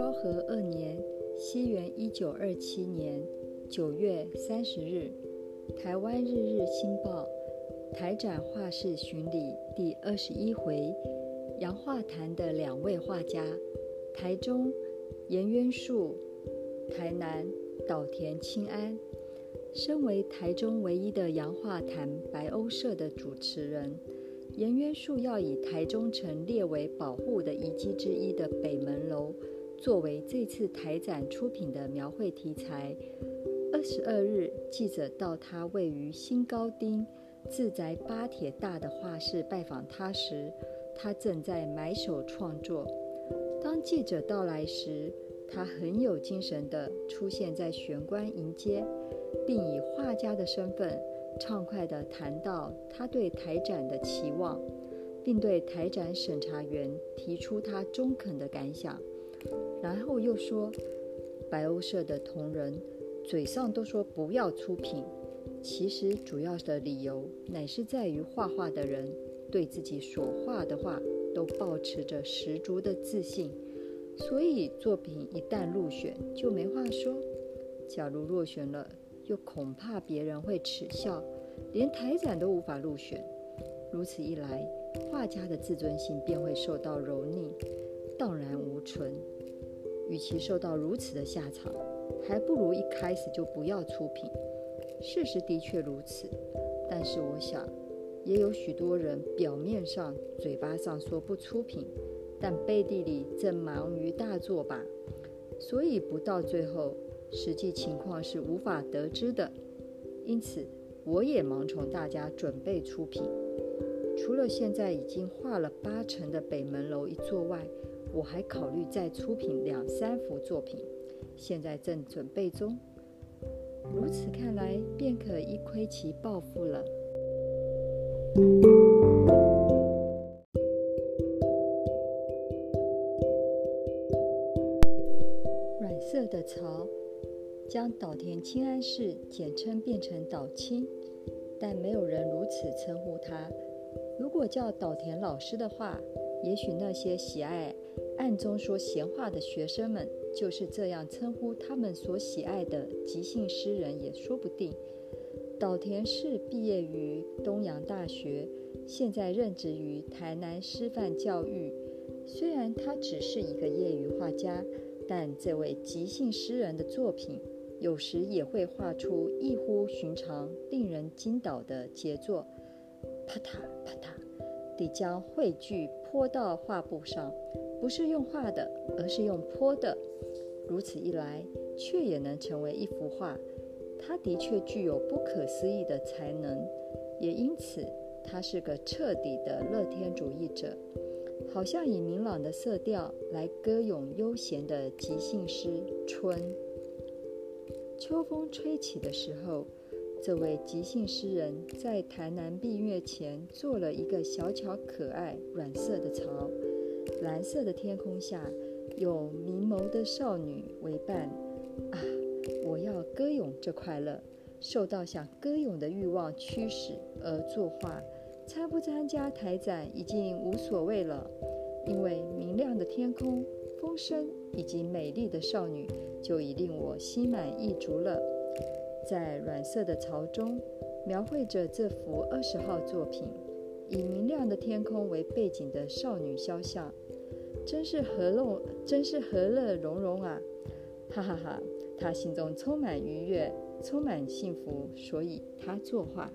昭和二年（西元一九二七年）九月三十日，台湾日日新报台展画室巡礼第二十一回，洋画坛的两位画家，台中颜渊树，台南岛田清安。身为台中唯一的洋画坛白欧社的主持人。颜渊树要以台中城列为保护的遗迹之一的北门楼，作为这次台展出品的描绘题材。二十二日，记者到他位于新高町自宅八铁大的画室拜访他时，他正在埋首创作。当记者到来时，他很有精神地出现在玄关迎接，并以画家的身份。畅快地谈到他对台展的期望，并对台展审查员提出他中肯的感想，然后又说：“白欧社的同仁嘴上都说不要出品，其实主要的理由乃是在于画画的人对自己所画的画都保持着十足的自信，所以作品一旦入选就没话说。假如落选了，又恐怕别人会耻笑，连台展都无法入选。如此一来，画家的自尊心便会受到蹂躏，荡然无存。与其受到如此的下场，还不如一开始就不要出品。事实的确如此，但是我想，也有许多人表面上、嘴巴上说不出品，但背地里正忙于大作吧。所以不到最后。实际情况是无法得知的，因此我也盲从大家准备出品。除了现在已经画了八成的北门楼一座外，我还考虑再出品两三幅作品，现在正准备中。如此看来，便可一窥其抱负了。软色的巢。将岛田清安氏简称变成岛清，但没有人如此称呼他。如果叫岛田老师的话，也许那些喜爱暗中说闲话的学生们就是这样称呼他们所喜爱的即兴诗人，也说不定。岛田氏毕业于东洋大学，现在任职于台南师范教育。虽然他只是一个业余画家，但这位即兴诗人的作品。有时也会画出异乎寻常、令人惊倒的杰作，啪嗒啪嗒地将汇聚泼到画布上，不是用画的，而是用泼的。如此一来，却也能成为一幅画。他的确具有不可思议的才能，也因此他是个彻底的乐天主义者，好像以明朗的色调来歌咏悠闲的即兴诗《春》。秋风吹起的时候，这位即兴诗人在台南闭月前做了一个小巧可爱、软色的巢。蓝色的天空下，有明眸的少女为伴。啊，我要歌咏这快乐，受到想歌咏的欲望驱使而作画。参不参加台展已经无所谓了，因为明亮的天空。风声以及美丽的少女就已令我心满意足了。在软色的槽中，描绘着这幅二十号作品，以明亮的天空为背景的少女肖像，真是和乐，真是和乐融融啊！哈哈哈，他心中充满愉悦，充满幸福，所以他作画。